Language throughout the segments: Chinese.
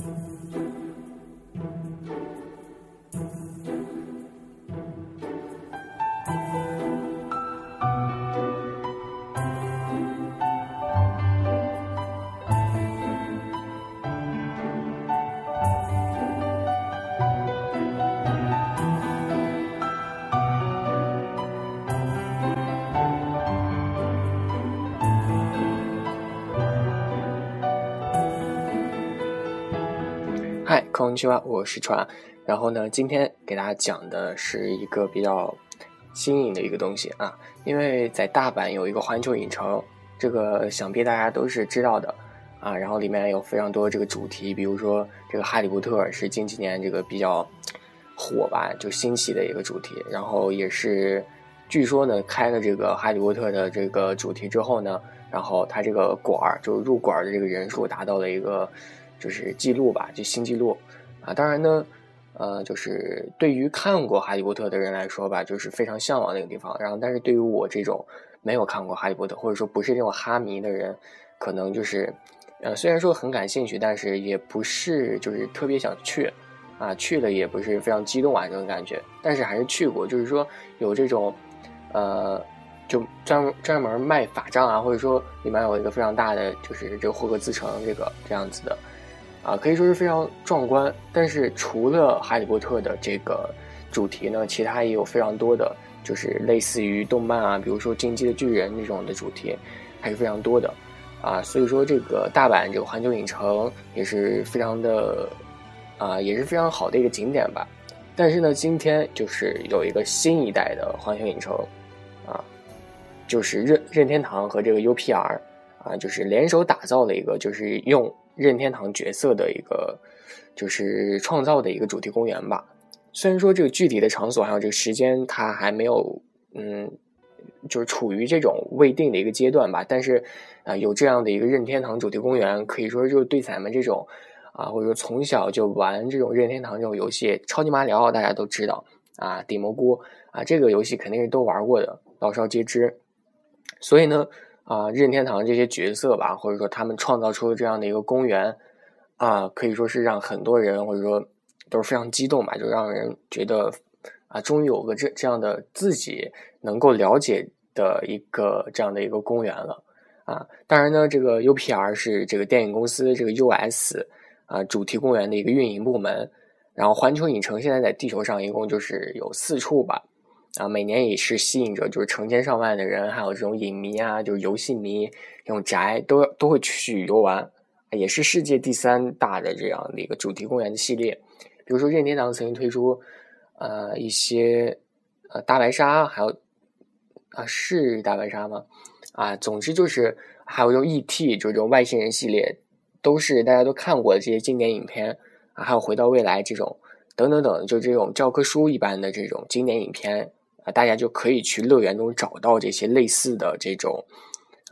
Thank you. 空气蛙，我是川。然后呢，今天给大家讲的是一个比较新颖的一个东西啊，因为在大阪有一个环球影城，这个想必大家都是知道的啊。然后里面有非常多这个主题，比如说这个哈利波特是近几年这个比较火吧，就兴起的一个主题。然后也是据说呢，开了这个哈利波特的这个主题之后呢，然后它这个馆儿就入馆儿的这个人数达到了一个。就是记录吧，就新记录啊！当然呢，呃，就是对于看过《哈利波特》的人来说吧，就是非常向往那个地方。然后，但是对于我这种没有看过《哈利波特》或者说不是这种哈迷的人，可能就是呃，虽然说很感兴趣，但是也不是就是特别想去啊，去了也不是非常激动啊这种感觉。但是还是去过，就是说有这种呃。就专专门卖法杖啊，或者说里面有一个非常大的，就是这个霍格兹城这个这样子的。啊，可以说是非常壮观。但是除了哈利波特的这个主题呢，其他也有非常多的，就是类似于动漫啊，比如说《进击的巨人》那种的主题，还是非常多的。啊，所以说这个大阪这个环球影城也是非常的，啊，也是非常好的一个景点吧。但是呢，今天就是有一个新一代的环球影城，啊，就是任任天堂和这个 UPR，啊，就是联手打造了一个，就是用。任天堂角色的一个就是创造的一个主题公园吧。虽然说这个具体的场所还有这个时间，它还没有嗯，就是处于这种未定的一个阶段吧。但是啊，有这样的一个任天堂主题公园，可以说就是对咱们这种啊，或者说从小就玩这种任天堂这种游戏，超级马里奥大家都知道啊，顶蘑菇啊，这个游戏肯定是都玩过的，老少皆知。所以呢。啊，任天堂这些角色吧，或者说他们创造出的这样的一个公园，啊，可以说是让很多人或者说都是非常激动吧，就让人觉得啊，终于有个这这样的自己能够了解的一个这样的一个公园了啊。当然呢，这个 UPR 是这个电影公司这个 US 啊主题公园的一个运营部门，然后环球影城现在在地球上一共就是有四处吧。啊，每年也是吸引着就是成千上万的人，还有这种影迷啊，就是游戏迷这种宅都都会去游玩，也是世界第三大的这样的一个主题公园的系列。比如说任天堂曾经推出呃一些呃大白鲨，还有啊是大白鲨吗？啊，总之就是还有这种 E.T. 就这种外星人系列，都是大家都看过的这些经典影片啊，还有回到未来这种等等等，就这种教科书一般的这种经典影片。大家就可以去乐园中找到这些类似的这种，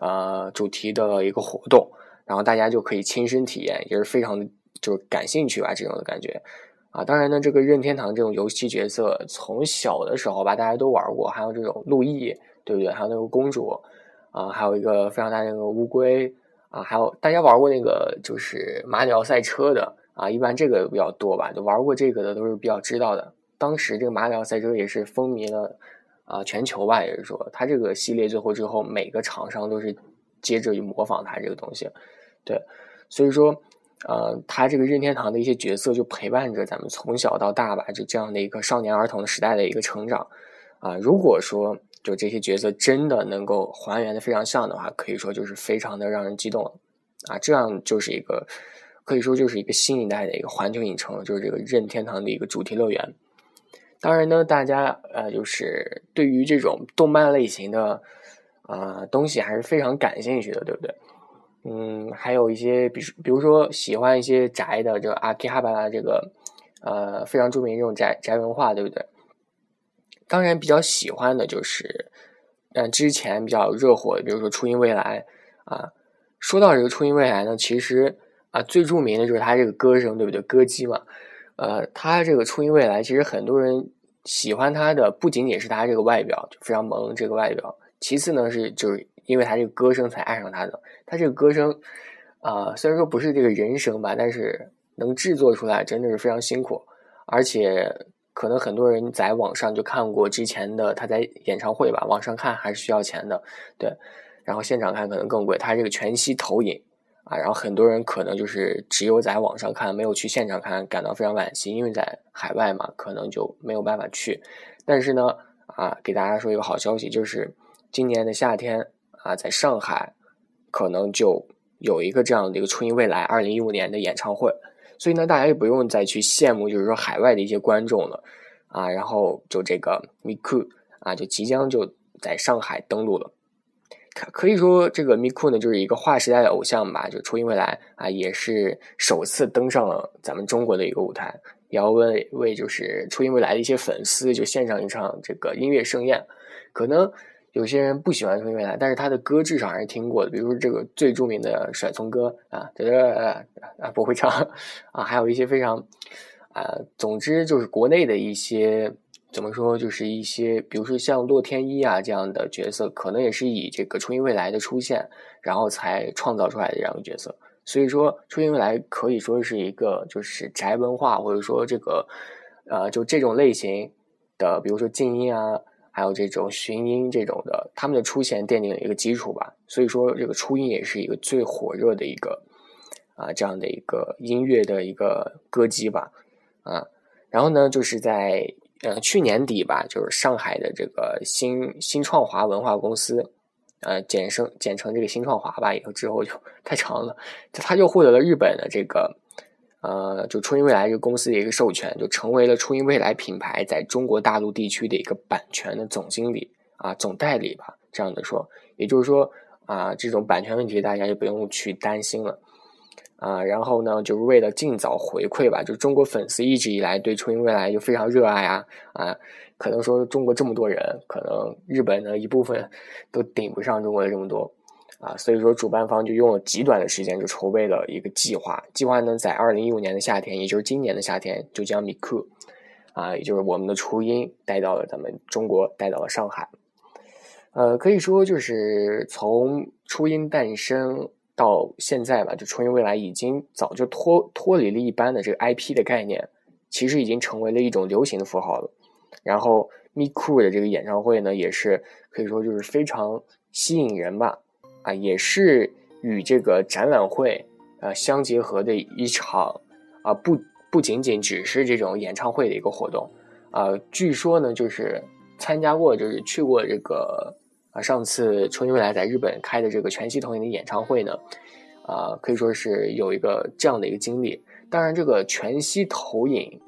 呃，主题的一个活动，然后大家就可以亲身体验，也是非常的就是感兴趣吧这种的感觉，啊，当然呢，这个任天堂这种游戏角色从小的时候吧，大家都玩过，还有这种路易，对不对？还有那个公主，啊，还有一个非常大的那个乌龟，啊，还有大家玩过那个就是马里奥赛车的，啊，一般这个比较多吧，就玩过这个的都是比较知道的。当时这个马里奥赛车也是风靡了啊全球吧，也是说它这个系列最后之后每个厂商都是接着去模仿它这个东西，对，所以说呃，它这个任天堂的一些角色就陪伴着咱们从小到大吧，就这样的一个少年儿童时代的一个成长啊。如果说就这些角色真的能够还原的非常像的话，可以说就是非常的让人激动啊。这样就是一个可以说就是一个新一代的一个环球影城，就是这个任天堂的一个主题乐园。当然呢，大家呃，就是对于这种动漫类型的啊东西还是非常感兴趣的，对不对？嗯，还有一些，比如比如说喜欢一些宅的，这个阿基哈巴拉这个呃非常著名这种宅宅文化，对不对？当然比较喜欢的就是，嗯，之前比较热火的，比如说初音未来啊。说到这个初音未来呢，其实啊最著名的就是他这个歌声，对不对？歌姬嘛。呃，他这个初音未来，其实很多人喜欢他的不仅仅是他这个外表就非常萌这个外表，其次呢是就是因为他这个歌声才爱上他的。他这个歌声啊，虽然说不是这个人声吧，但是能制作出来真的是非常辛苦，而且可能很多人在网上就看过之前的他在演唱会吧，网上看还是需要钱的，对，然后现场看可能更贵。他这个全息投影啊，然后很多人可能就是只有在网上看，没有去现场看，感到非常惋惜，因为在海外嘛，可能就没有办法去。但是呢，啊，给大家说一个好消息，就是今年的夏天啊，在上海可能就有一个这样的一个初音未来二零一五年的演唱会。所以呢，大家也不用再去羡慕，就是说海外的一些观众了，啊，然后就这个 Miku 啊，就即将就在上海登陆了。可可以说，这个 Miku 呢，就是一个划时代的偶像吧，就初音未来啊，也是首次登上了咱们中国的一个舞台，也要为为就是初音未来的一些粉丝就献上一场这个音乐盛宴，可能。有些人不喜欢初音未来，但是他的歌至少还是听过的，比如说这个最著名的甩葱歌啊，这个啊不会唱 啊，还有一些非常啊，总之就是国内的一些怎么说，就是一些比如说像洛天依啊这样的角色，可能也是以这个初音未来的出现，然后才创造出来的这样的角色。所以说，初音未来可以说是一个就是宅文化，或者说这个呃就这种类型的，比如说静音啊。还有这种寻音这种的，他们的出现奠定了一个基础吧。所以说，这个初音也是一个最火热的一个啊这样的一个音乐的一个歌姬吧。啊，然后呢，就是在呃去年底吧，就是上海的这个新新创华文化公司，呃简称简称这个新创华吧，以后之后就 太长了，他就获得了日本的这个。呃，就初音未来这个公司的一个授权，就成为了初音未来品牌在中国大陆地区的一个版权的总经理啊，总代理吧，这样的说，也就是说啊，这种版权问题大家就不用去担心了啊。然后呢，就是为了尽早回馈吧，就中国粉丝一直以来对初音未来就非常热爱啊啊，可能说中国这么多人，可能日本的一部分都顶不上中国的这么多。啊，所以说主办方就用了极短的时间就筹备了一个计划。计划呢，在二零一五年的夏天，也就是今年的夏天，就将 Miku 啊，也就是我们的初音带到了咱们中国，带到了上海。呃，可以说就是从初音诞生到现在吧，就初音未来已经早就脱脱离了一般的这个 IP 的概念，其实已经成为了一种流行的符号了。然后 Miku 的这个演唱会呢，也是可以说就是非常吸引人吧。啊，也是与这个展览会啊相结合的一场啊，不不仅仅只是这种演唱会的一个活动啊。据说呢，就是参加过，就是去过这个啊，上次初音未来在日本开的这个全息投影的演唱会呢，啊，可以说是有一个这样的一个经历。当然，这个全息投影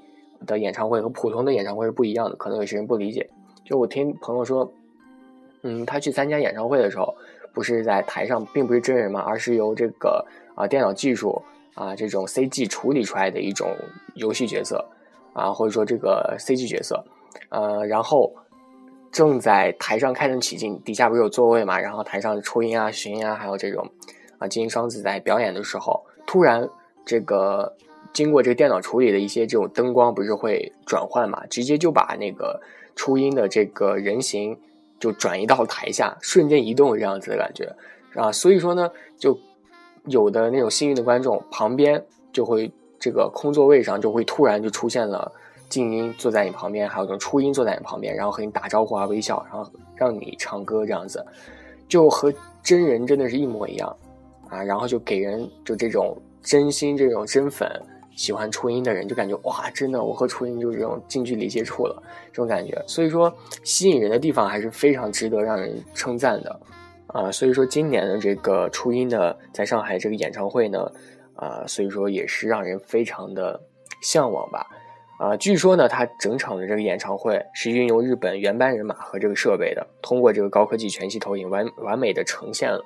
的演唱会和普通的演唱会是不一样的，可能有些人不理解。就我听朋友说，嗯，他去参加演唱会的时候。不是在台上，并不是真人嘛，而是由这个啊电脑技术啊这种 CG 处理出来的一种游戏角色啊，或者说这个 CG 角色，呃，然后正在台上开人起劲，底下不是有座位嘛，然后台上初音啊、寻音啊，还有这种啊金星双子在表演的时候，突然这个经过这个电脑处理的一些这种灯光不是会转换嘛，直接就把那个初音的这个人形。就转移到台下，瞬间移动这样子的感觉，啊，所以说呢，就有的那种幸运的观众旁边就会这个空座位上就会突然就出现了静音坐在你旁边，还有种初音坐在你旁边，然后和你打招呼啊微笑，然后让你唱歌这样子，就和真人真的是一模一样啊，然后就给人就这种真心这种真粉。喜欢初音的人就感觉哇，真的，我和初音就是这种近距离接触了这种感觉。所以说，吸引人的地方还是非常值得让人称赞的啊。所以说，今年的这个初音的在上海这个演唱会呢，啊，所以说也是让人非常的向往吧。啊，据说呢，他整场的这个演唱会是运用日本原班人马和这个设备的，通过这个高科技全息投影完完美的呈现了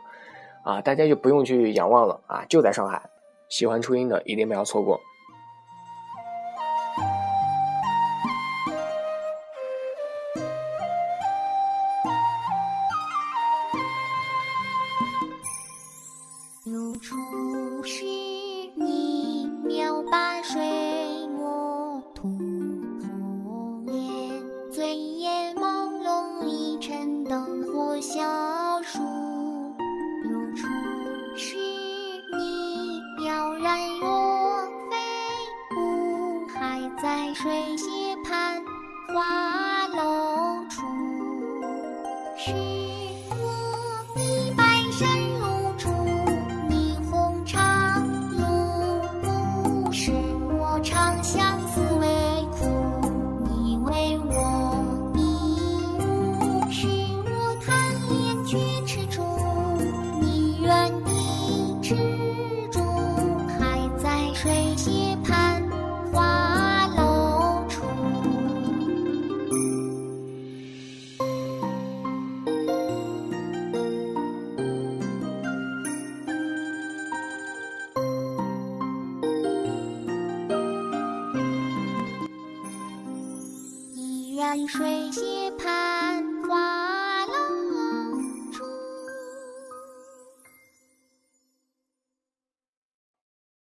啊，大家就不用去仰望了啊，就在上海，喜欢初音的一定不要错过。水榭畔花一水仙